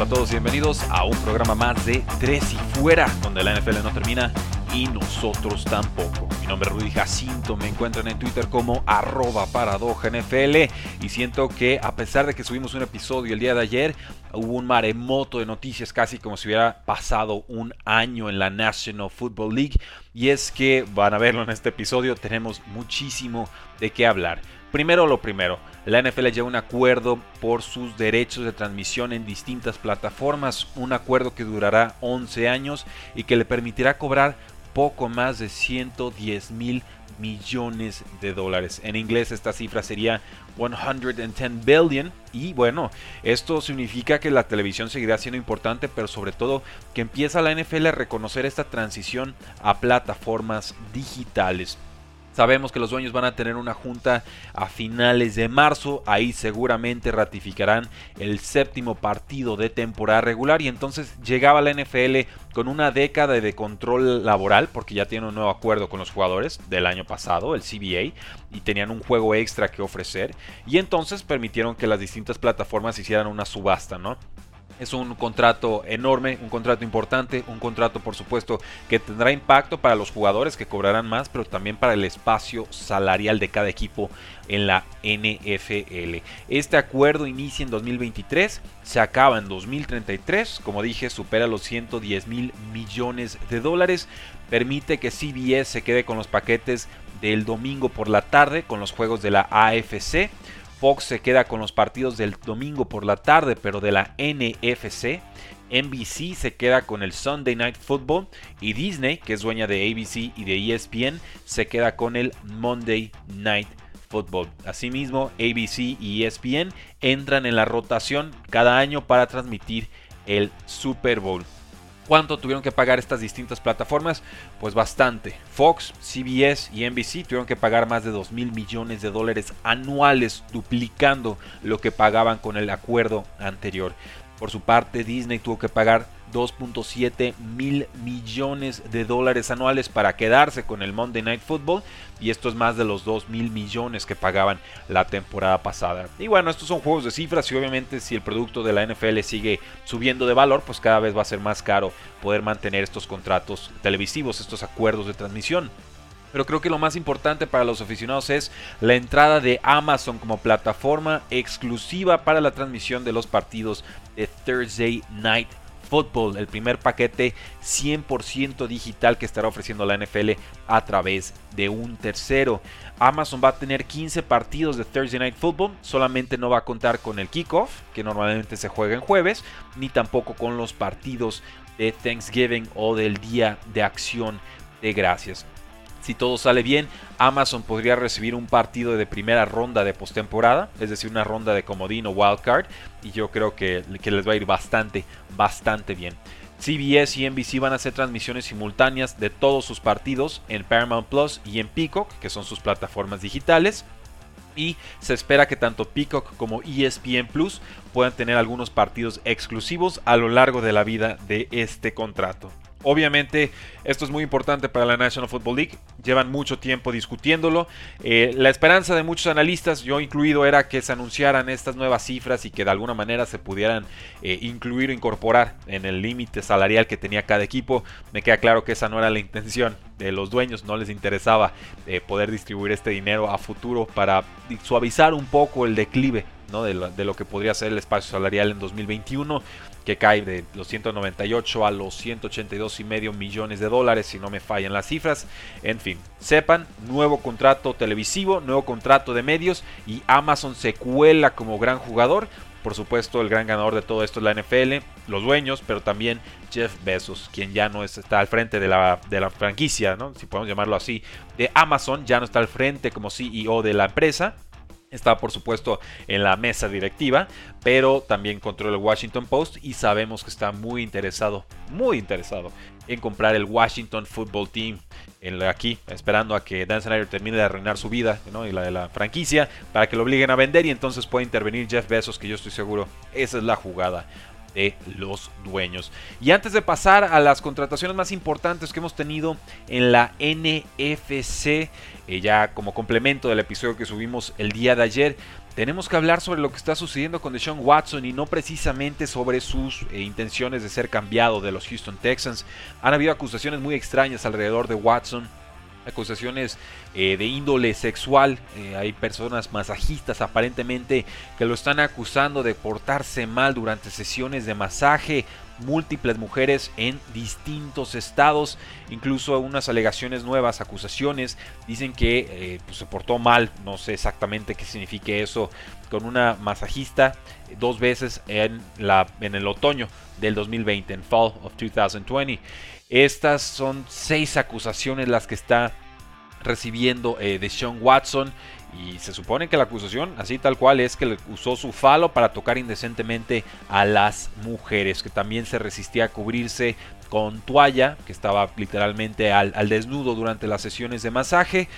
A todos y bienvenidos a un programa más de Tres y Fuera, donde la NFL no termina y nosotros tampoco. Mi nombre es Rudy Jacinto, me encuentran en Twitter como arroba NFL y siento que a pesar de que subimos un episodio el día de ayer, hubo un maremoto de noticias casi como si hubiera pasado un año en la National Football League y es que van a verlo en este episodio, tenemos muchísimo de qué hablar. Primero lo primero, la NFL lleva un acuerdo por sus derechos de transmisión en distintas plataformas, un acuerdo que durará 11 años y que le permitirá cobrar poco más de 110 mil millones de dólares. En inglés esta cifra sería 110 billion y bueno, esto significa que la televisión seguirá siendo importante, pero sobre todo que empieza la NFL a reconocer esta transición a plataformas digitales. Sabemos que los dueños van a tener una junta a finales de marzo, ahí seguramente ratificarán el séptimo partido de temporada regular. Y entonces llegaba la NFL con una década de control laboral porque ya tiene un nuevo acuerdo con los jugadores del año pasado, el CBA, y tenían un juego extra que ofrecer. Y entonces permitieron que las distintas plataformas hicieran una subasta, ¿no? Es un contrato enorme, un contrato importante, un contrato por supuesto que tendrá impacto para los jugadores que cobrarán más, pero también para el espacio salarial de cada equipo en la NFL. Este acuerdo inicia en 2023, se acaba en 2033, como dije, supera los 110 mil millones de dólares, permite que CBS se quede con los paquetes del domingo por la tarde con los juegos de la AFC Fox se queda con los partidos del domingo por la tarde, pero de la NFC. NBC se queda con el Sunday Night Football y Disney, que es dueña de ABC y de ESPN, se queda con el Monday Night Football. Asimismo, ABC y ESPN entran en la rotación cada año para transmitir el Super Bowl. ¿Cuánto tuvieron que pagar estas distintas plataformas? Pues bastante. Fox, CBS y NBC tuvieron que pagar más de 2 mil millones de dólares anuales, duplicando lo que pagaban con el acuerdo anterior. Por su parte, Disney tuvo que pagar 2.7 mil millones de dólares anuales para quedarse con el Monday Night Football y esto es más de los 2 mil millones que pagaban la temporada pasada. Y bueno, estos son juegos de cifras y obviamente si el producto de la NFL sigue subiendo de valor, pues cada vez va a ser más caro poder mantener estos contratos televisivos, estos acuerdos de transmisión. Pero creo que lo más importante para los aficionados es la entrada de Amazon como plataforma exclusiva para la transmisión de los partidos de Thursday Night Football, el primer paquete 100% digital que estará ofreciendo la NFL a través de un tercero. Amazon va a tener 15 partidos de Thursday Night Football, solamente no va a contar con el kickoff, que normalmente se juega en jueves, ni tampoco con los partidos de Thanksgiving o del Día de Acción de Gracias. Si todo sale bien, Amazon podría recibir un partido de primera ronda de postemporada, es decir, una ronda de comodín o wildcard, y yo creo que, que les va a ir bastante, bastante bien. CBS y NBC van a hacer transmisiones simultáneas de todos sus partidos en Paramount Plus y en Peacock, que son sus plataformas digitales. Y se espera que tanto Peacock como ESPN Plus puedan tener algunos partidos exclusivos a lo largo de la vida de este contrato. Obviamente esto es muy importante para la National Football League. Llevan mucho tiempo discutiéndolo. Eh, la esperanza de muchos analistas, yo incluido, era que se anunciaran estas nuevas cifras y que de alguna manera se pudieran eh, incluir o incorporar en el límite salarial que tenía cada equipo. Me queda claro que esa no era la intención de los dueños. No les interesaba eh, poder distribuir este dinero a futuro para suavizar un poco el declive de, lo, de, lo, que podría ser el espacio salarial en 2021 que cae de los 198 a los 182 y medio millones de dólares, si no me fallan las cifras. En fin, sepan, nuevo contrato televisivo, nuevo contrato de medios y Amazon se cuela como gran jugador por supuesto, el gran ganador de todo esto es la NFL, los dueños, pero también Jeff Bezos, quien ya no está al frente de la, de la franquicia, ¿no? si podemos llamarlo así, de Amazon, ya no está al frente como CEO de la empresa. Está por supuesto en la mesa directiva, pero también controla el Washington Post y sabemos que está muy interesado, muy interesado en comprar el Washington Football Team en aquí, esperando a que Dan Snyder termine de arruinar su vida y la de la franquicia para que lo obliguen a vender y entonces pueda intervenir Jeff Bezos, que yo estoy seguro esa es la jugada de los dueños. Y antes de pasar a las contrataciones más importantes que hemos tenido en la NFC, eh, ya como complemento del episodio que subimos el día de ayer, tenemos que hablar sobre lo que está sucediendo con Deshaun Watson y no precisamente sobre sus eh, intenciones de ser cambiado de los Houston Texans. Han habido acusaciones muy extrañas alrededor de Watson acusaciones eh, de índole sexual. Eh, hay personas masajistas aparentemente que lo están acusando de portarse mal durante sesiones de masaje. Múltiples mujeres en distintos estados, incluso unas alegaciones nuevas, acusaciones, dicen que eh, pues, se portó mal, no sé exactamente qué signifique eso, con una masajista dos veces en, la, en el otoño del 2020, en Fall of 2020. Estas son seis acusaciones las que está recibiendo eh, de Sean Watson. Y se supone que la acusación, así tal cual, es que le usó su falo para tocar indecentemente a las mujeres, que también se resistía a cubrirse con toalla, que estaba literalmente al, desnudo durante las sesiones de masaje.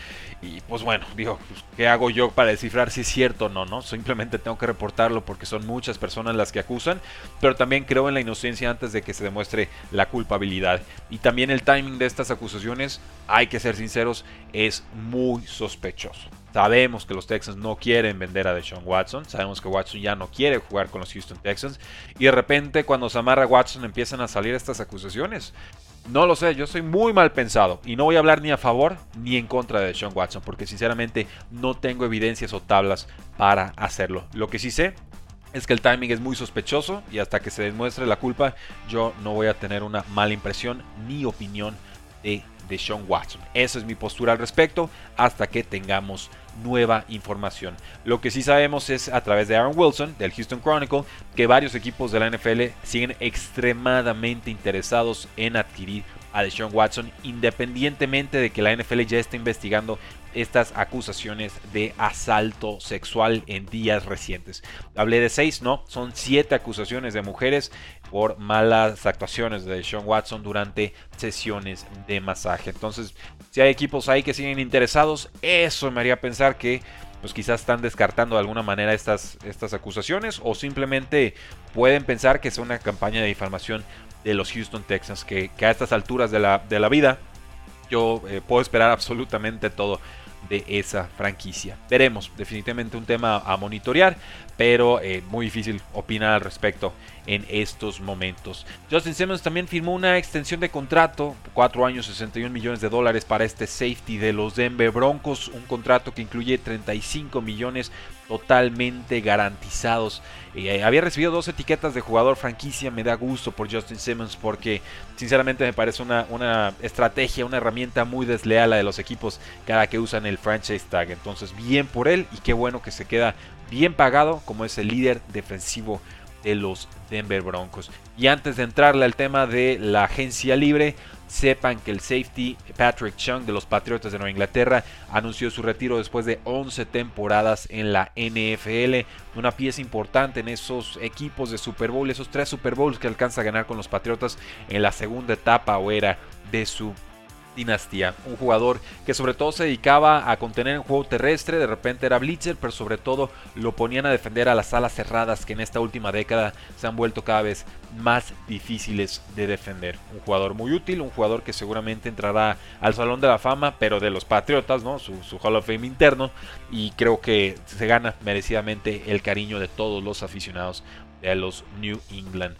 Y pues bueno, digo, pues, ¿qué hago yo para descifrar si es cierto o no? no? Simplemente tengo que reportarlo porque son muchas personas las que acusan, pero también creo en la inocencia antes de que se demuestre la culpabilidad. Y también el timing de estas acusaciones, hay que ser sinceros, es muy sospechoso. Sabemos que los Texans no quieren vender a Deshaun Watson. Sabemos que Watson ya no quiere jugar con los Houston Texans. Y de repente, cuando se amarra Watson, empiezan a salir estas acusaciones. No lo sé, yo soy muy mal pensado. Y no voy a hablar ni a favor ni en contra de Deshaun Watson. Porque sinceramente no tengo evidencias o tablas para hacerlo. Lo que sí sé es que el timing es muy sospechoso. Y hasta que se demuestre la culpa, yo no voy a tener una mala impresión ni opinión de de Sean Watson. Esa es mi postura al respecto hasta que tengamos nueva información. Lo que sí sabemos es a través de Aaron Wilson del Houston Chronicle que varios equipos de la NFL siguen extremadamente interesados en adquirir a Deshaun Watson independientemente de que la NFL ya esté investigando estas acusaciones de asalto sexual en días recientes. Hablé de seis, no, son siete acusaciones de mujeres por malas actuaciones de Sean Watson durante sesiones de masaje. Entonces, si hay equipos ahí que siguen interesados, eso me haría pensar que pues quizás están descartando de alguna manera estas, estas acusaciones o simplemente pueden pensar que es una campaña de difamación de los Houston Texans que, a estas alturas de la, de la vida yo eh, puedo esperar absolutamente todo de esa franquicia. Veremos, definitivamente un tema a monitorear, pero eh, muy difícil opinar al respecto en estos momentos. Justin Simmons también firmó una extensión de contrato, 4 años 61 millones de dólares para este safety de los Denver Broncos, un contrato que incluye 35 millones totalmente garantizados. Eh, había recibido dos etiquetas de jugador franquicia, me da gusto por Justin Simmons porque sinceramente me parece una, una estrategia, una herramienta muy desleal de los equipos cada que usan el franchise tag. Entonces bien por él y qué bueno que se queda bien pagado como es el líder defensivo de los Denver Broncos. Y antes de entrarle al tema de la agencia libre, sepan que el safety Patrick Chung de los Patriotas de Nueva Inglaterra anunció su retiro después de 11 temporadas en la NFL. Una pieza importante en esos equipos de Super Bowl, esos tres Super Bowls que alcanza a ganar con los Patriotas en la segunda etapa o era de su dinastía. Un jugador que sobre todo se dedicaba a contener el juego terrestre, de repente era blitzer, pero sobre todo lo ponían a defender a las alas cerradas que en esta última década se han vuelto cada vez más difíciles de defender. Un jugador muy útil, un jugador que seguramente entrará al Salón de la Fama, pero de los Patriotas, ¿no? Su, su Hall of Fame interno, y creo que se gana merecidamente el cariño de todos los aficionados de los New England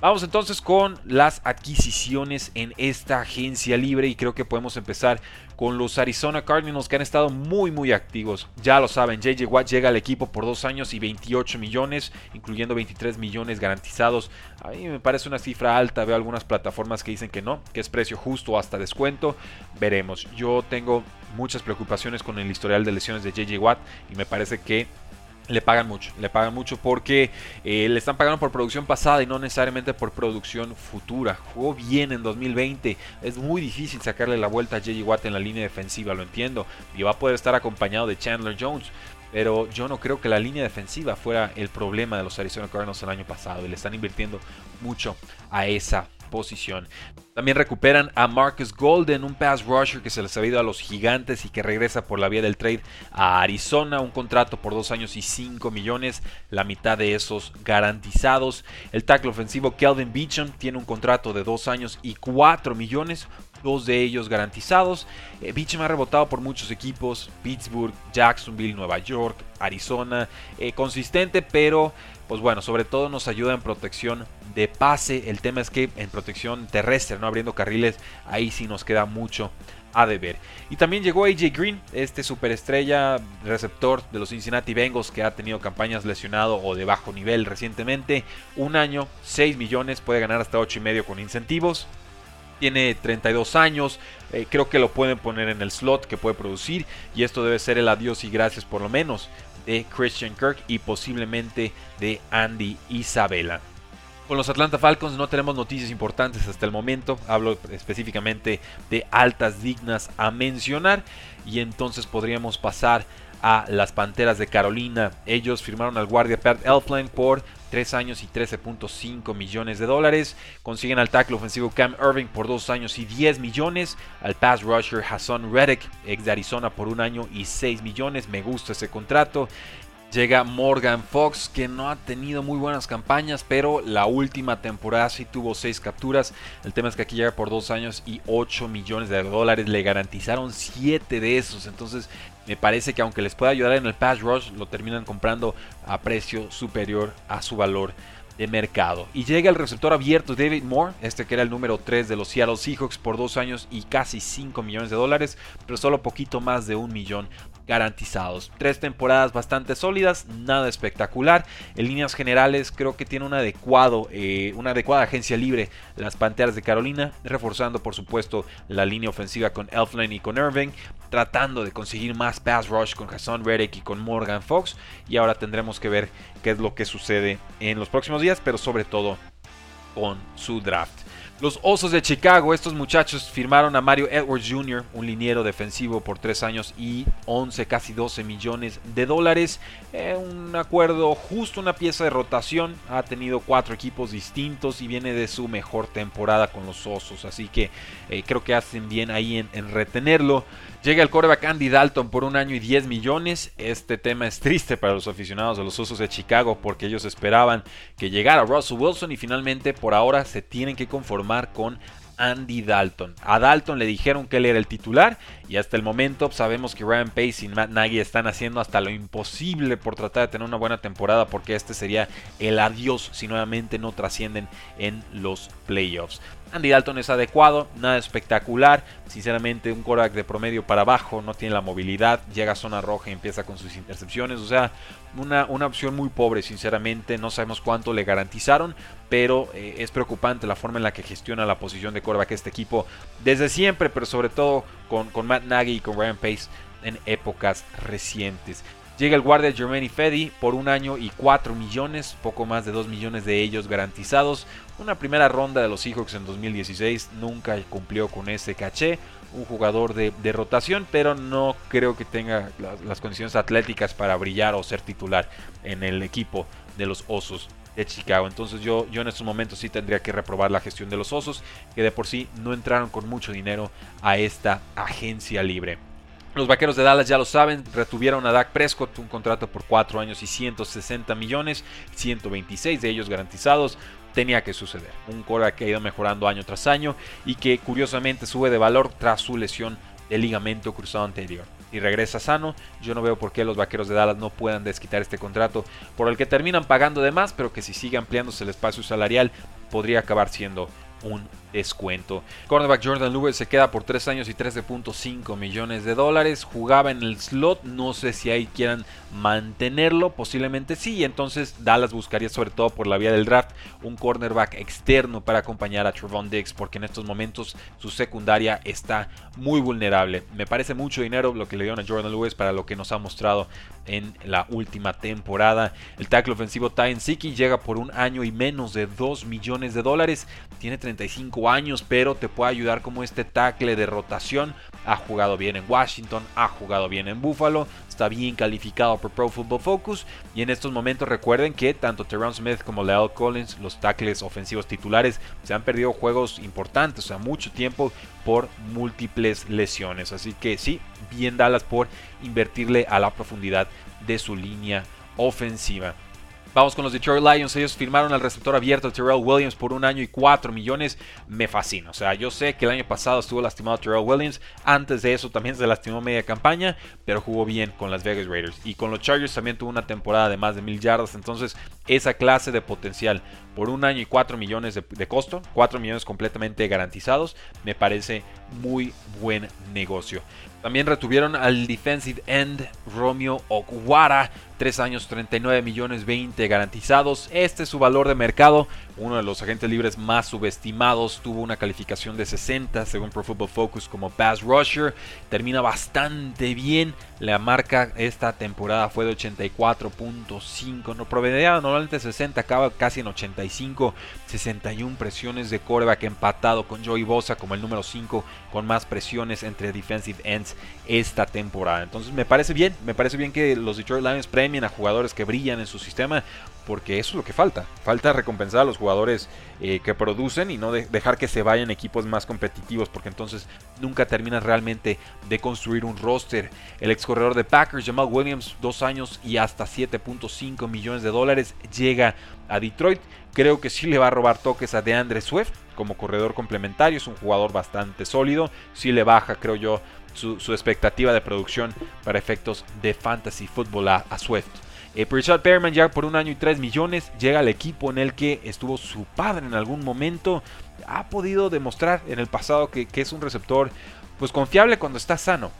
Vamos entonces con las adquisiciones en esta agencia libre y creo que podemos empezar con los Arizona Cardinals que han estado muy muy activos. Ya lo saben, JJ Watt llega al equipo por dos años y 28 millones, incluyendo 23 millones garantizados. A mí me parece una cifra alta, veo algunas plataformas que dicen que no, que es precio justo hasta descuento. Veremos, yo tengo muchas preocupaciones con el historial de lesiones de JJ Watt y me parece que Le pagan mucho, le pagan mucho porque eh, le están pagando por producción pasada y no necesariamente por producción futura. Jugó bien en 2020, es muy difícil sacarle la vuelta a J.J. Watt en la línea defensiva, lo entiendo, y va a poder estar acompañado de Chandler Jones. Pero yo no creo que la línea defensiva fuera el problema de los Arizona Cardinals el año pasado y le están invirtiendo mucho a esa posición. También recuperan a Marcus Golden, un pass rusher que se les ha ido a los gigantes y que regresa por la vía del trade a Arizona, un contrato por dos años y 5 millones, la mitad de esos garantizados. El tackle ofensivo Kelvin Beecham tiene un contrato de dos años y 4 millones, dos de ellos garantizados. Eh, Beecham ha rebotado por muchos equipos, Pittsburgh, Jacksonville, Nueva York, Arizona, eh, consistente, pero pues bueno, sobre todo nos ayuda en protección de pase. El tema es que en protección terrestre, no abriendo carriles, ahí sí nos queda mucho a deber. Y también llegó AJ Green, este superestrella receptor de los Cincinnati Bengals que ha tenido campañas lesionado o de bajo nivel recientemente. Un año, 6 millones, puede ganar hasta 8 y medio con incentivos. Tiene 32 años, eh, creo que lo pueden poner en el slot que puede producir y esto debe ser el adiós y gracias por lo menos de Christian Kirk y posiblemente de Andy Isabella. Con los Atlanta Falcons no tenemos noticias importantes hasta el momento. Hablo específicamente de altas dignas a mencionar. Y entonces podríamos pasar a las Panteras de Carolina. Ellos firmaron al guardia Pat Elfline por 3 años y 13.5 millones de dólares. Consiguen al tackle ofensivo Cam Irving por 2 años y 10 millones. Al pass rusher Hassan Reddick, ex de Arizona, por 1 año y 6 millones. Me gusta ese contrato. Llega Morgan Fox, que no ha tenido muy buenas campañas, pero la última temporada sí tuvo 6 capturas. El tema es que aquí llega por 2 años y 8 millones de dólares. Le garantizaron 7 de esos. Entonces me parece que aunque les pueda ayudar en el pass rush, lo terminan comprando a precio superior a su valor de mercado. Y llega el receptor abierto David Moore, este que era el número 3 de los Seattle Seahawks por 2 años y casi 5 millones de dólares, pero solo poquito más de un millón garantizados. Tres temporadas bastante sólidas, nada espectacular. En líneas generales creo que tiene adecuado, eh, una adecuada agencia libre las Panteras de Carolina, reforzando por supuesto la línea ofensiva con Elfline y con Irving, tratando de conseguir más pass rush con Hassan Reddick y con Morgan Fox. Y ahora tendremos que ver qué es lo que sucede en los próximos días, pero sobre todo con su draft. Los Osos de Chicago, estos muchachos firmaron a Mario Edwards Jr., un liniero defensivo por 3 años y 11, casi 12 millones de dólares. Eh, un acuerdo justo, una pieza de rotación. Ha tenido cuatro equipos distintos y viene de su mejor temporada con los Osos. Así que eh, creo que hacen bien ahí en retenerlo. Llega el coreback Andy Dalton por un año y 10 millones. Este tema es triste para los aficionados de los Osos de Chicago porque ellos esperaban que llegara Russell Wilson y finalmente por ahora se tienen que conformar con Andy Dalton. A Dalton le dijeron que él era el titular y hasta el momento sabemos que Ryan Pace y Matt Nagy están haciendo hasta lo imposible por tratar de tener una buena temporada porque este sería el adiós si nuevamente no trascienden en los playoffs. Andy Dalton es adecuado, nada espectacular. Sinceramente, un quarterback de promedio para abajo, no tiene la movilidad, llega a zona roja y empieza con sus intercepciones. O sea, una, una opción muy pobre, sinceramente. No sabemos cuánto le garantizaron, pero eh, es preocupante la forma en la que gestiona la posición de quarterback este equipo desde siempre, pero sobre todo con, Matt Nagy y con Ryan Pace en épocas recientes. Llega el guardia Germaine Fedi por un año y 4 millones, poco más de 2 millones de ellos garantizados. Una primera ronda de los Seahawks en 2016 nunca cumplió con ese caché. Un jugador de, rotación, pero no creo que tenga las, condiciones atléticas para brillar o ser titular en el equipo de los Osos de Chicago. Entonces yo, yo en estos momentos sí tendría que reprobar la gestión de los Osos, que de por sí no entraron con mucho dinero a esta agencia libre. Los vaqueros de Dallas ya lo saben, retuvieron a Dak Prescott, un contrato por 4 años y 160 millones, 126 de ellos garantizados. Tenía que suceder. Un core que ha ido mejorando año tras año y que curiosamente sube de valor tras su lesión de ligamento cruzado anterior. Y regresa sano, yo no veo por qué los vaqueros de Dallas no puedan desquitar este contrato por el que terminan pagando de más, pero que si sigue ampliándose el espacio salarial podría acabar siendo un descuento. Cornerback Jordan Lewis se queda por 3 años y 13.5 millones de dólares. Jugaba en el slot, no sé si ahí quieran mantenerlo, posiblemente sí. Entonces Dallas buscaría sobre todo por la vía del draft un cornerback externo para acompañar a Trevon Diggs porque en estos momentos su secundaria está muy vulnerable. Me parece mucho dinero lo que le dieron a Jordan Lewis para lo que nos ha mostrado en la última temporada. El tackle ofensivo Tyne Siki llega por un año y menos de 2 millones de dólares. Tiene 35 años, pero te puede ayudar como este tackle de rotación. Ha jugado bien en Washington, ha jugado bien en Buffalo, está bien calificado por Pro Football Focus. Y en estos momentos recuerden que tanto Terrence Smith como Leo Collins, los tackles ofensivos titulares, se han perdido juegos importantes, o sea, mucho tiempo por múltiples lesiones. Así que sí, bien Dallas por invertirle a la profundidad de su línea ofensiva. Vamos con los Detroit Lions. Ellos firmaron al receptor abierto Terrell Williams por un año y 4 millones. Me fascina. O sea, yo sé que el año pasado estuvo lastimado Terrell Williams. Antes de eso también se lastimó media campaña. Pero jugó bien con las Vegas Raiders. Y con los Chargers también tuvo una temporada de más de mil yardas. Entonces, esa clase de potencial por un año y 4 millones de, de costo. 4 millones completamente garantizados. Me parece muy buen negocio. También retuvieron al defensive end Romeo Okwara 3 años 39 millones 20 garantizados. Este es su valor de mercado. Uno de los agentes libres más subestimados. Tuvo una calificación de 60 según Pro Football Focus como pass rusher. Termina bastante bien. La marca esta temporada fue de 84.5. No provenía normalmente 60. Acaba casi en 85. 61 presiones de coreback empatado con Joey Bosa como el número 5 con más presiones entre defensive ends esta temporada. Entonces me parece bien. Me parece bien que los Detroit Lions a jugadores que brillan en su sistema, porque eso es lo que falta. Falta recompensar a los jugadores eh, que producen y no dejar que se vayan equipos más competitivos, porque entonces nunca terminas realmente de construir un roster. El ex corredor de Packers, Jamal Williams, dos años y hasta 7.5 millones de dólares, llega a Detroit. Creo que sí le va a robar toques a DeAndre Swift como corredor complementario. Es un jugador bastante sólido. Sí le baja, creo yo, su, expectativa de producción para efectos de fantasy football a, Swift. Eh, Richard Perman ya por un año y 3 millones llega al equipo en el que estuvo su padre en algún momento. Ha podido demostrar en el pasado que, es un receptor pues confiable cuando está sano.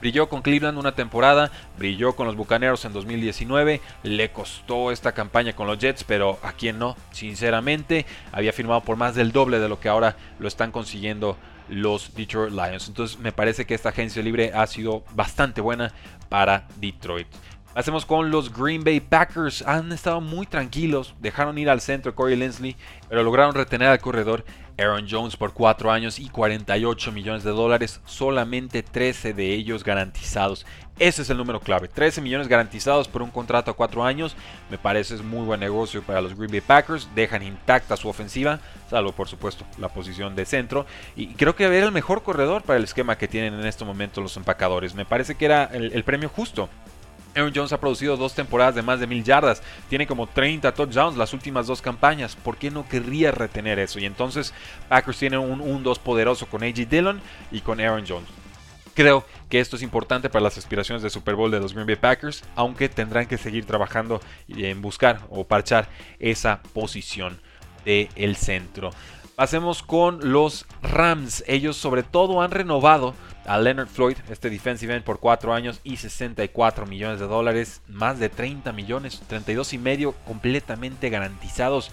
Brilló con Cleveland una temporada, brilló con los Bucaneros en 2019, le costó esta campaña con los Jets, pero a quien no, sinceramente, había firmado por más del doble de lo que ahora lo están consiguiendo los Detroit Lions. Entonces me parece que esta agencia libre ha sido bastante buena para Detroit. Hacemos con los Green Bay Packers. Han estado muy tranquilos. Dejaron ir al centro Corey Linsley, pero lograron retener al corredor Aaron Jones por 4 años y 48 millones de dólares. Solamente 13 de ellos garantizados. Ese es el número clave. 13 millones garantizados por un contrato a 4 años. Me parece es muy buen negocio para los Green Bay Packers. Dejan intacta su ofensiva, salvo por supuesto la posición de centro. Y creo que era el mejor corredor para el esquema que tienen en este momento los empacadores. Me parece que era el premio justo. Aaron Jones ha producido dos temporadas de más de mil yardas, tiene como 30 touchdowns las últimas dos campañas. ¿Por qué no querría retener eso? Y entonces Packers tiene un 1-2 poderoso con A.J. Dillon y con Aaron Jones. Creo que esto es importante para las aspiraciones de Super Bowl de los Green Bay Packers, aunque tendrán que seguir trabajando en buscar o parchar esa posición del centro. Pasemos con los Rams. Ellos sobre todo han renovado a Leonard Floyd, este defensive end por 4 años y 64 millones de dólares, más de 30 millones, 32 y medio completamente garantizados.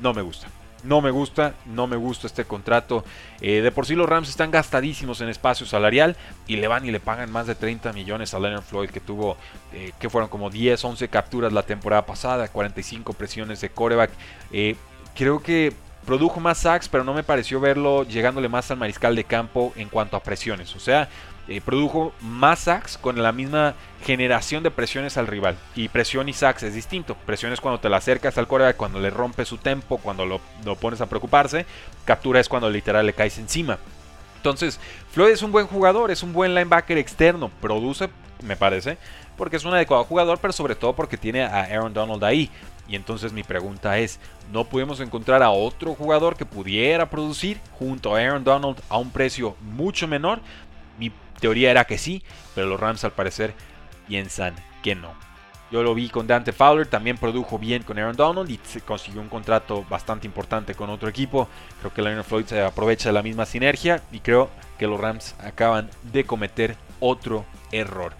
No me gusta. No me gusta, no me gusta este contrato. Eh, de por sí los Rams están gastadísimos en espacio salarial y le van y le pagan más de 30 millones a Leonard Floyd que tuvo, eh, que fueron como 10, 11 capturas la temporada pasada, 45 presiones de coreback. Eh, creo que Produjo más sacks, pero no me pareció verlo llegándole más al mariscal de campo en cuanto a presiones. O sea, eh, produjo más sacks con la misma generación de presiones al rival. Y presión y sacks es distinto. Presión es cuando te la acercas al coreback, cuando le rompes su tempo, cuando lo, lo pones a preocuparse. Captura es cuando literal le caes encima. Entonces, Floyd es un buen jugador, es un buen linebacker externo. Produce, me parece, porque es un adecuado jugador, pero sobre todo porque tiene a Aaron Donald ahí. Y entonces mi pregunta es, ¿no pudimos encontrar a otro jugador que pudiera producir junto a Aaron Donald a un precio mucho menor? Mi teoría era que sí, pero los Rams al parecer piensan que no. Yo lo vi con Dante Fowler, también produjo bien con Aaron Donald y consiguió un contrato bastante importante con otro equipo. Creo que Leonard Floyd se aprovecha de la misma sinergia y creo que los Rams acaban de cometer otro error.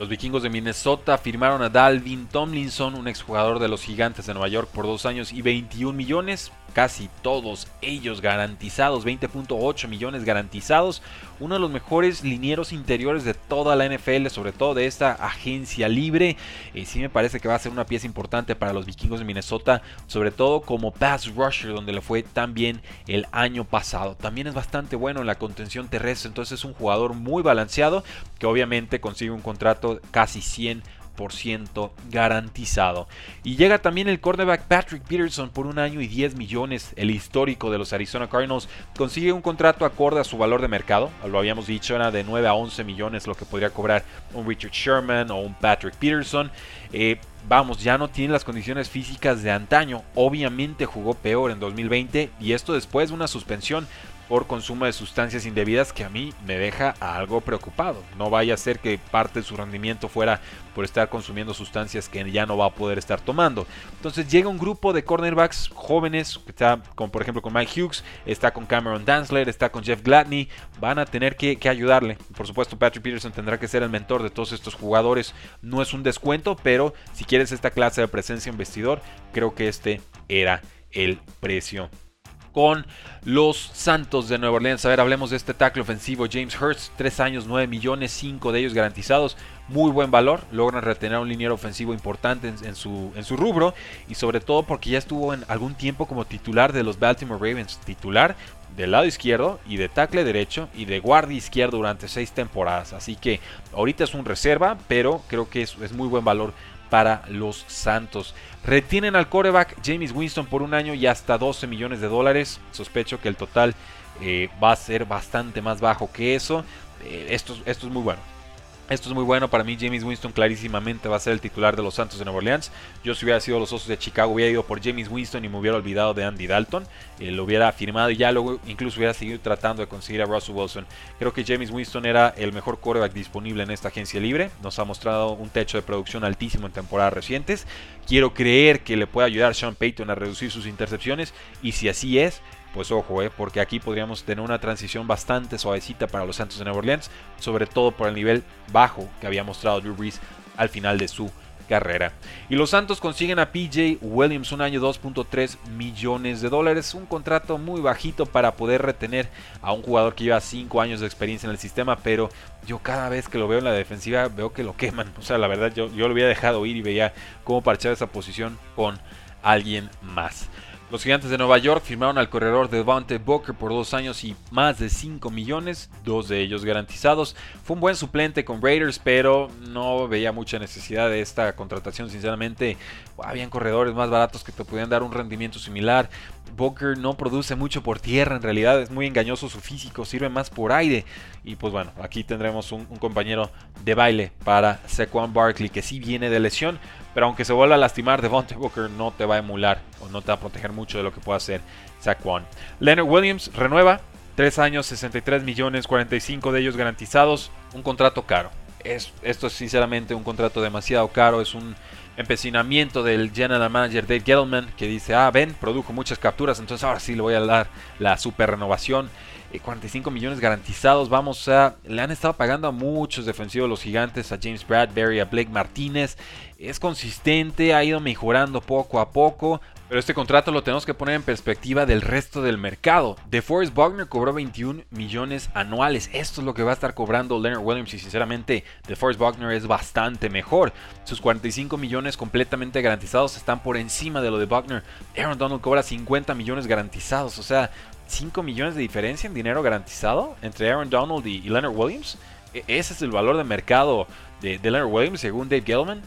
Los vikingos de Minnesota firmaron a Dalvin Tomlinson, un exjugador de los Gigantes de Nueva York, por dos años y 21 millones casi todos ellos garantizados, 20.8 millones garantizados, uno de los mejores linieros interiores de toda la NFL, sobre todo de esta agencia libre. y sí me parece que va a ser una pieza importante para los vikingos de Minnesota, sobre todo como pass rusher, donde le fue tan bien el año pasado. También es bastante bueno en la contención terrestre, entonces es un jugador muy balanceado que obviamente consigue un contrato casi 100 garantizado. Y llega también el cornerback Patrick Peterson por un año y 10 millones. El histórico de los Arizona Cardinals consigue un contrato acorde a su valor de mercado. Lo habíamos dicho, era de 9 a 11 millones lo que podría cobrar un Richard Sherman o un Patrick Peterson. Eh, vamos, ya no tiene las condiciones físicas de antaño. Obviamente jugó peor en 2020 y esto después de una suspensión por consumo de sustancias indebidas que a mí me deja algo preocupado. No vaya a ser que parte de su rendimiento fuera por estar consumiendo sustancias que ya no va a poder estar tomando. Entonces llega un grupo de cornerbacks jóvenes, está con, por ejemplo con Mike Hughes, está con Cameron Danzler, está con Jeff Gladney, van a tener que, que ayudarle. Por supuesto Patrick Peterson tendrá que ser el mentor de todos estos jugadores. No es un descuento, pero si quieres esta clase de presencia en vestidor, creo que este era el precio con los Santos de Nueva Orleans. A ver, hablemos de este tackle ofensivo. James Hurst, 3 años, 9 millones, 5 de ellos garantizados. Muy buen valor. Logran retener un liniero ofensivo importante en, su, en su rubro. Y sobre todo porque ya estuvo en algún tiempo como titular de los Baltimore Ravens. Titular del lado izquierdo y de tackle derecho y de guardia izquierdo durante 6 temporadas. Así que ahorita es un reserva, pero creo que es, es muy buen valor para los Santos. Retienen al coreback James Winston por un año y hasta 12 millones de dólares. Sospecho que el total eh, va a ser bastante más bajo que eso. Eh, esto, esto es muy bueno. Esto es muy bueno para mí. James Winston clarísimamente va a ser el titular de los Santos de Nueva Orleans. Yo si hubiera sido los Osos de Chicago hubiera ido por James Winston y me hubiera olvidado de Andy Dalton. Eh, lo hubiera firmado y ya luego incluso hubiera seguido tratando de conseguir a Russell Wilson. Creo que James Winston era el mejor quarterback disponible en esta agencia libre. Nos ha mostrado un techo de producción altísimo en temporadas recientes. Quiero creer que le puede ayudar a Sean Payton a reducir sus intercepciones y si así es, pues ojo, eh, porque aquí podríamos tener una transición bastante suavecita para los Santos de Nueva Orleans, sobre todo por el nivel bajo que había mostrado Drew Brees al final de su carrera. Y los Santos consiguen a PJ Williams un año 2.3 millones de dólares, un contrato muy bajito para poder retener a un jugador que lleva 5 años de experiencia en el sistema, pero yo cada vez que lo veo en la defensiva veo que lo queman. O sea, la verdad yo, yo lo había dejado ir y veía cómo parchaba esa posición con alguien más. Los gigantes de Nueva York firmaron al corredor Devante Booker por dos años y más de 5 millones, dos de ellos garantizados. Fue un buen suplente con Raiders, pero no veía mucha necesidad de esta contratación. Sinceramente, habían corredores más baratos que te podían dar un rendimiento similar. Booker no produce mucho por tierra, en realidad es muy engañoso su físico, sirve más por aire. Y pues bueno, aquí tendremos un, compañero de baile para Saquon Barkley, que sí viene de lesión, pero aunque se vuelva a lastimar, Devontae Booker no te va a emular o no te va a proteger mucho de lo que pueda hacer Saquon. Leonard Williams renueva, 3 años, 63 millones, 45 de ellos garantizados, un contrato caro. Es, esto es sinceramente un contrato demasiado caro, es un empecinamiento del general manager Dave Gettleman que dice, ah, Ben, produjo muchas capturas, entonces ahora sí le voy a dar la super renovación. 45 millones garantizados, vamos a... Le han estado pagando a muchos defensivos los gigantes, a James Bradbury, a Blake Martínez. Es consistente, ha ido mejorando poco a poco. Pero este contrato lo tenemos que poner en perspectiva del resto del mercado. DeForest Buckner cobró 21 millones anuales. Esto es lo que va a estar cobrando Leonard Williams y sinceramente DeForest Buckner es bastante mejor. Sus 45 millones completamente garantizados están por encima de lo de Buckner. Aaron Donald cobra 50 millones garantizados. O sea, 5 millones de diferencia en dinero garantizado entre Aaron Donald y, Leonard Williams. E, ese es el valor de mercado de, Leonard Williams según Dave Gellman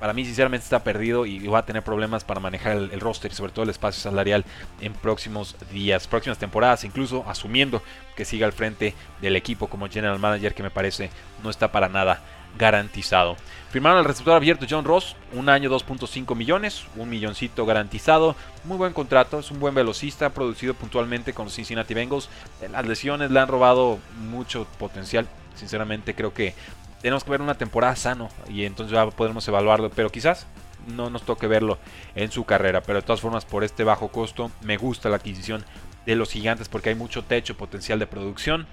para mí sinceramente está perdido y va a tener problemas para manejar el, roster sobre todo el espacio salarial en próximos días, próximas temporadas, incluso asumiendo que siga al frente del equipo como general manager que me parece no está para nada garantizado. Firmaron al receptor abierto John Ross, un año 2.5 millones, un milloncito garantizado, muy buen contrato, es un buen velocista, producido puntualmente con los Cincinnati Bengals. Las lesiones le han robado mucho potencial, sinceramente creo que tenemos que ver una temporada sano y entonces ya podemos evaluarlo, pero quizás no nos toque verlo en su carrera, pero de todas formas por este bajo costo me gusta la adquisición de los gigantes porque hay mucho techo potencial de producción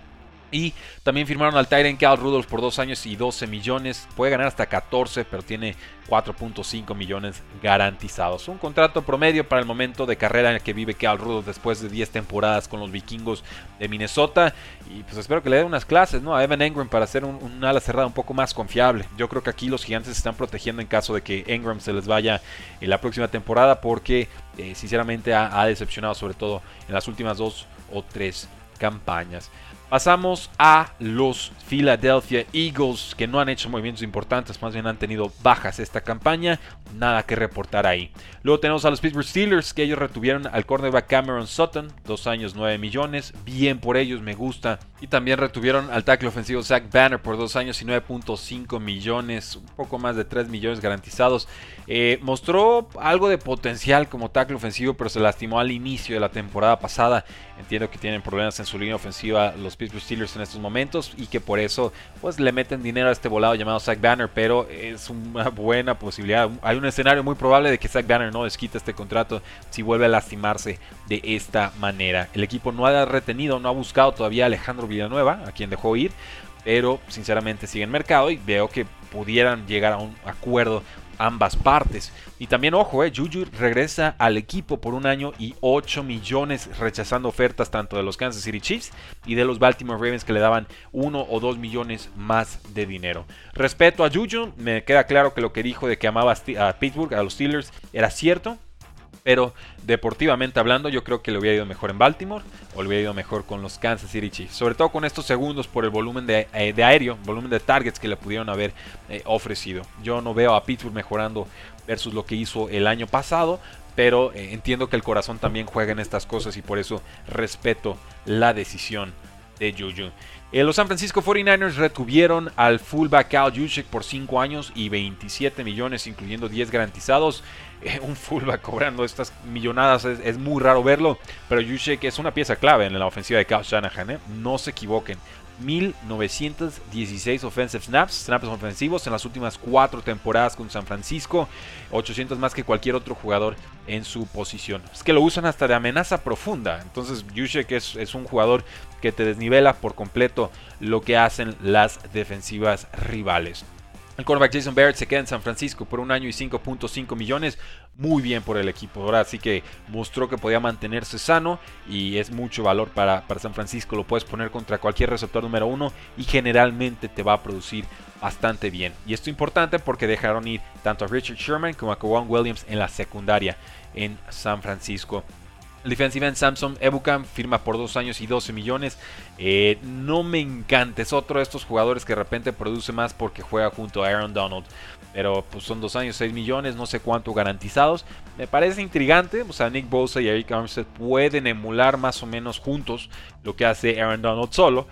y también firmaron al Tyrant Cal Rudolph por 2 años y 12 millones. Puede ganar hasta 14, pero tiene 4.5 millones garantizados. Un contrato promedio para el momento de carrera en el que vive Cal Rudolph después de 10 temporadas con los vikingos de Minnesota. Y pues espero que le den unas clases ¿no? a Evan Engram para hacer un, ala cerrada un poco más confiable. Yo creo que aquí los gigantes se están protegiendo en caso de que Engram se les vaya en la próxima temporada porque eh, sinceramente ha, ha decepcionado sobre todo en las últimas dos o tres campañas. Pasamos a los Philadelphia Eagles, que no han hecho movimientos importantes, más bien han tenido bajas esta campaña. Nada que reportar ahí. Luego tenemos a los Pittsburgh Steelers, que ellos retuvieron al cornerback Cameron Sutton, dos años 9 millones. Bien por ellos, me gusta. Y también retuvieron al tackle ofensivo Zach Banner por dos años y 9.5 millones, un poco más de 3 millones garantizados. Eh, mostró algo de potencial como tackle ofensivo, pero se lastimó al inicio de la temporada pasada. Entiendo que tienen problemas en su línea ofensiva los Pittsburgh Steelers en estos momentos y que por eso pues le meten dinero a este volado llamado Zach Banner, pero es una buena posibilidad. Hay un escenario muy probable de que Zach Banner no desquite este contrato si vuelve a lastimarse de esta manera. El equipo no ha retenido, no ha buscado todavía a Alejandro Villanueva, a quien dejó ir, pero sinceramente sigue en mercado y veo que pudieran llegar a un acuerdo ambas partes. Y también, ojo, eh, Juju regresa al equipo por un año y 8 millones, rechazando ofertas tanto de los Kansas City Chiefs y de los Baltimore Ravens que le daban 1 o 2 millones más de dinero. Respeto a Juju, me queda claro que lo que dijo de que amaba a Pittsburgh, a los Steelers, era cierto. Pero deportivamente hablando, yo creo que le hubiera ido mejor en Baltimore o le hubiera ido mejor con los Kansas City Chiefs. Sobre todo con estos segundos por el volumen de, eh, aéreo, volumen de targets que le pudieron haber eh, ofrecido. Yo no veo a Pittsburgh mejorando versus lo que hizo el año pasado, pero eh, entiendo que el corazón también juega en estas cosas y por eso respeto la decisión de Juju. Eh, los San Francisco 49ers retuvieron al fullback Al Juszczyk por 5 años y 27 millones, incluyendo 10 garantizados. Eh, un fullback cobrando estas millonadas es, muy raro verlo, pero Juszczyk es una pieza clave en la ofensiva de Kyle Shanahan. ¿eh? No se equivoquen. 1916 offensive snaps, snaps ofensivos en las últimas cuatro temporadas con San Francisco, 800 más que cualquier otro jugador en su posición. Es que lo usan hasta de amenaza profunda, entonces Juszczyk es, es un jugador que te desnivela por completo lo que hacen las defensivas rivales. El quarterback Jason Barrett se queda en San Francisco por un año y 5.5 millones. Muy bien por el equipo. Ahora sí que mostró que podía mantenerse sano y es mucho valor para, San Francisco. Lo puedes poner contra cualquier receptor número uno y generalmente te va a producir bastante bien. Y esto es importante porque dejaron ir tanto a Richard Sherman como a Kwan Williams en la secundaria en San Francisco. Defensive end Samsung Ebukam firma por 2 años y 12 millones. Eh, no me encanta, es otro de estos jugadores que de repente produce más porque juega junto a Aaron Donald. Pero pues son 2 años, 6 millones, no sé cuánto garantizados. Me parece intrigante, o sea, Nick Bosa y Eric Armstead pueden emular más o menos juntos lo que hace Aaron Donald solo.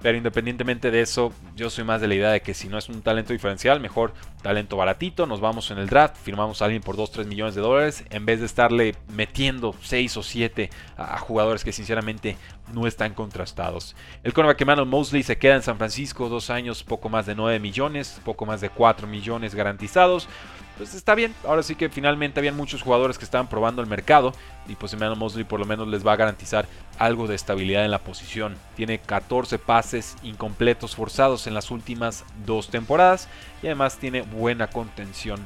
Pero independientemente de eso, yo soy más de la idea de que si no es un talento diferencial, mejor talento baratito, nos vamos en el draft, firmamos a alguien por 2-3 millones de dólares, en vez de estarle metiendo 6 o 7 a, jugadores que sinceramente no están contrastados. El cornerback Emmanuel Mosley se queda en San Francisco, dos años, poco más de 9 millones, poco más de 4 millones garantizados pues está bien. Ahora sí que finalmente habían muchos jugadores que estaban probando el mercado y pues Emmanuel Mosley por lo menos les va a garantizar algo de estabilidad en la posición. Tiene 14 pases incompletos forzados en las últimas dos temporadas y además tiene buena contención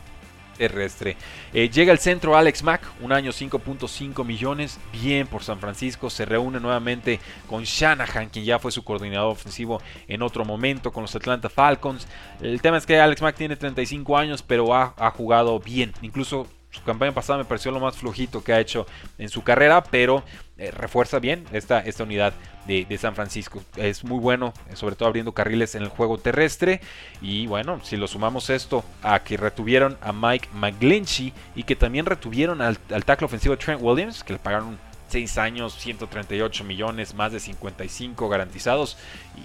terrestre. Eh, llega el centro Alex Mack, un año 5.5 millones, bien por San Francisco, se reúne nuevamente con Shanahan, quien ya fue su coordinador ofensivo en otro momento con los Atlanta Falcons. El tema es que Alex Mack tiene 35 años, pero ha, ha jugado bien, incluso su campaña pasada me pareció lo más flojito que ha hecho en su carrera, pero eh, refuerza bien esta, esta unidad de, San Francisco. Es muy bueno, eh, sobre todo abriendo carriles en el juego terrestre. Y bueno, si lo sumamos esto a que retuvieron a Mike McGlinchey y que también retuvieron al, al tackle ofensivo Trent Williams, que le pagaron 6 años, 138 millones, más de 55 garantizados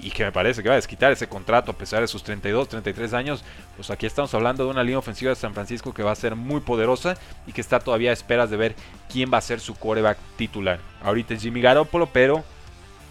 y que me parece que va a desquitar ese contrato a pesar de sus 32, 33 años, pues aquí estamos hablando de una línea ofensiva de San Francisco que va a ser muy poderosa y que está todavía a esperas de ver quién va a ser su coreback titular. Ahorita es Jimmy Garoppolo, pero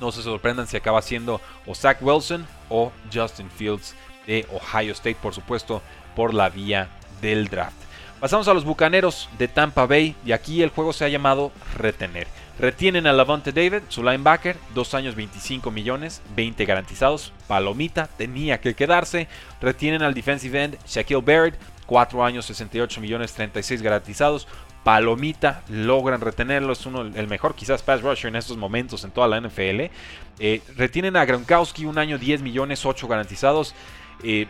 no se sorprendan si acaba siendo o Zach Wilson o Justin Fields de Ohio State, por supuesto, por la vía del draft. Pasamos a los Bucaneros de Tampa Bay y aquí el juego se ha llamado retener. Retienen a Lavonte David, su linebacker, 2 años 25 millones, 20 garantizados. Palomita tenía que quedarse. Retienen al defensive end Shaquille Barrett, 4 años 68 millones, 36 garantizados. Palomita, logran retenerlo, es uno el mejor quizás pass rusher en estos momentos en toda la NFL. Eh, retienen a Gronkowski, un año 10 millones, 8 garantizados. Eh,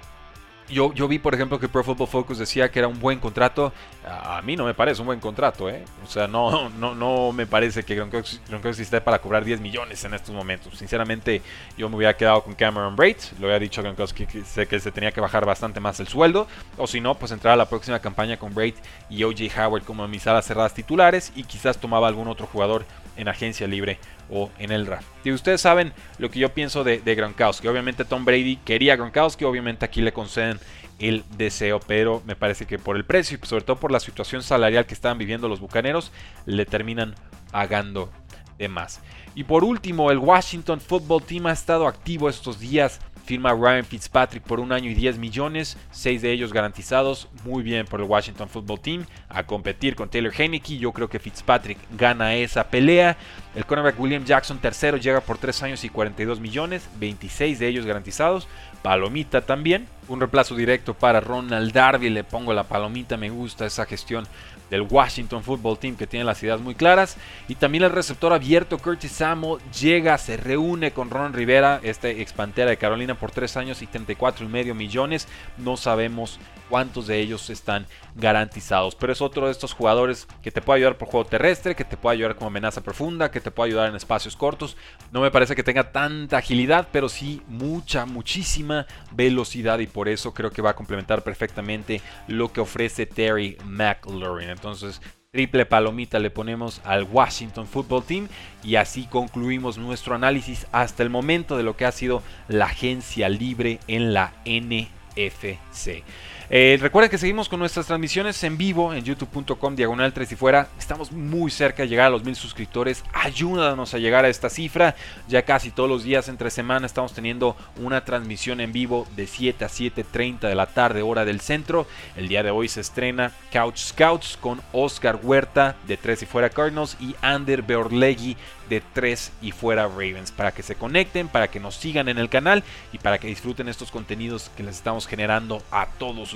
yo, yo, vi, por ejemplo, que Pro Football Focus decía que era un buen contrato. A mí no me parece un buen contrato, ¿eh? O sea, no, no, no me parece que Gronkowski esté para cobrar 10 millones en estos momentos. Sinceramente, yo me hubiera quedado con Cameron Braid. Lo había dicho Gronkowski que, sé que se tenía que bajar bastante más el sueldo. O si no, pues entrar a la próxima campaña con Braid y OJ Howard como mis alas cerradas titulares. Y quizás tomaba algún otro jugador en agencia libre o en el draft. Y ustedes saben lo que yo pienso de, de Gronkowski. Obviamente Tom Brady quería a Gronkowski, obviamente aquí le conceden el deseo, pero me parece que por el precio y sobre todo por la situación salarial que estaban viviendo los Bucaneros, le terminan pagando de más. Y por último, el Washington Football Team ha estado activo estos días Firma Ryan Fitzpatrick por un año y 10 millones, 6 de ellos garantizados. Muy bien por el Washington Football Team. A competir con Taylor Heineke. Yo creo que Fitzpatrick gana esa pelea. El cornerback William Jackson tercero llega por 3 años y 42 millones, 26 de ellos garantizados. Palomita también. Un reemplazo directo para Ronald Darby. Le pongo la palomita. Me gusta esa gestión del Washington Football Team que tiene las ideas muy claras. Y también el receptor abierto Curtis Samuel llega, se reúne con Ron Rivera, este expantera de Carolina, por 3 años y 34 y medio millones. No sabemos cuántos de ellos están garantizados. Pero es otro de estos jugadores que te puede ayudar por juego terrestre, que te puede ayudar como amenaza profunda, que te puede ayudar en espacios cortos. No me parece que tenga tanta agilidad, pero sí mucha, muchísima velocidad y por eso creo que va a complementar perfectamente lo que ofrece Terry McLaurin. Entonces, triple palomita le ponemos al Washington Football Team y así concluimos nuestro análisis hasta el momento de lo que ha sido la agencia libre en la NFC. Eh, recuerden que seguimos con nuestras transmisiones en vivo en youtube.com diagonal 3 y fuera. Estamos muy cerca de llegar a los mil suscriptores. Ayúdanos a llegar a esta cifra. Ya casi todos los días entre semana estamos teniendo una transmisión en vivo de 7 a 7.30 de la tarde, hora del centro. El día de hoy se estrena Couch Scouts con Oscar Huerta de 3 y fuera Cardinals y Ander Beorlegui de 3 y fuera Ravens. Para que se conecten, para que nos sigan en el canal y para que disfruten estos contenidos que les estamos generando a todos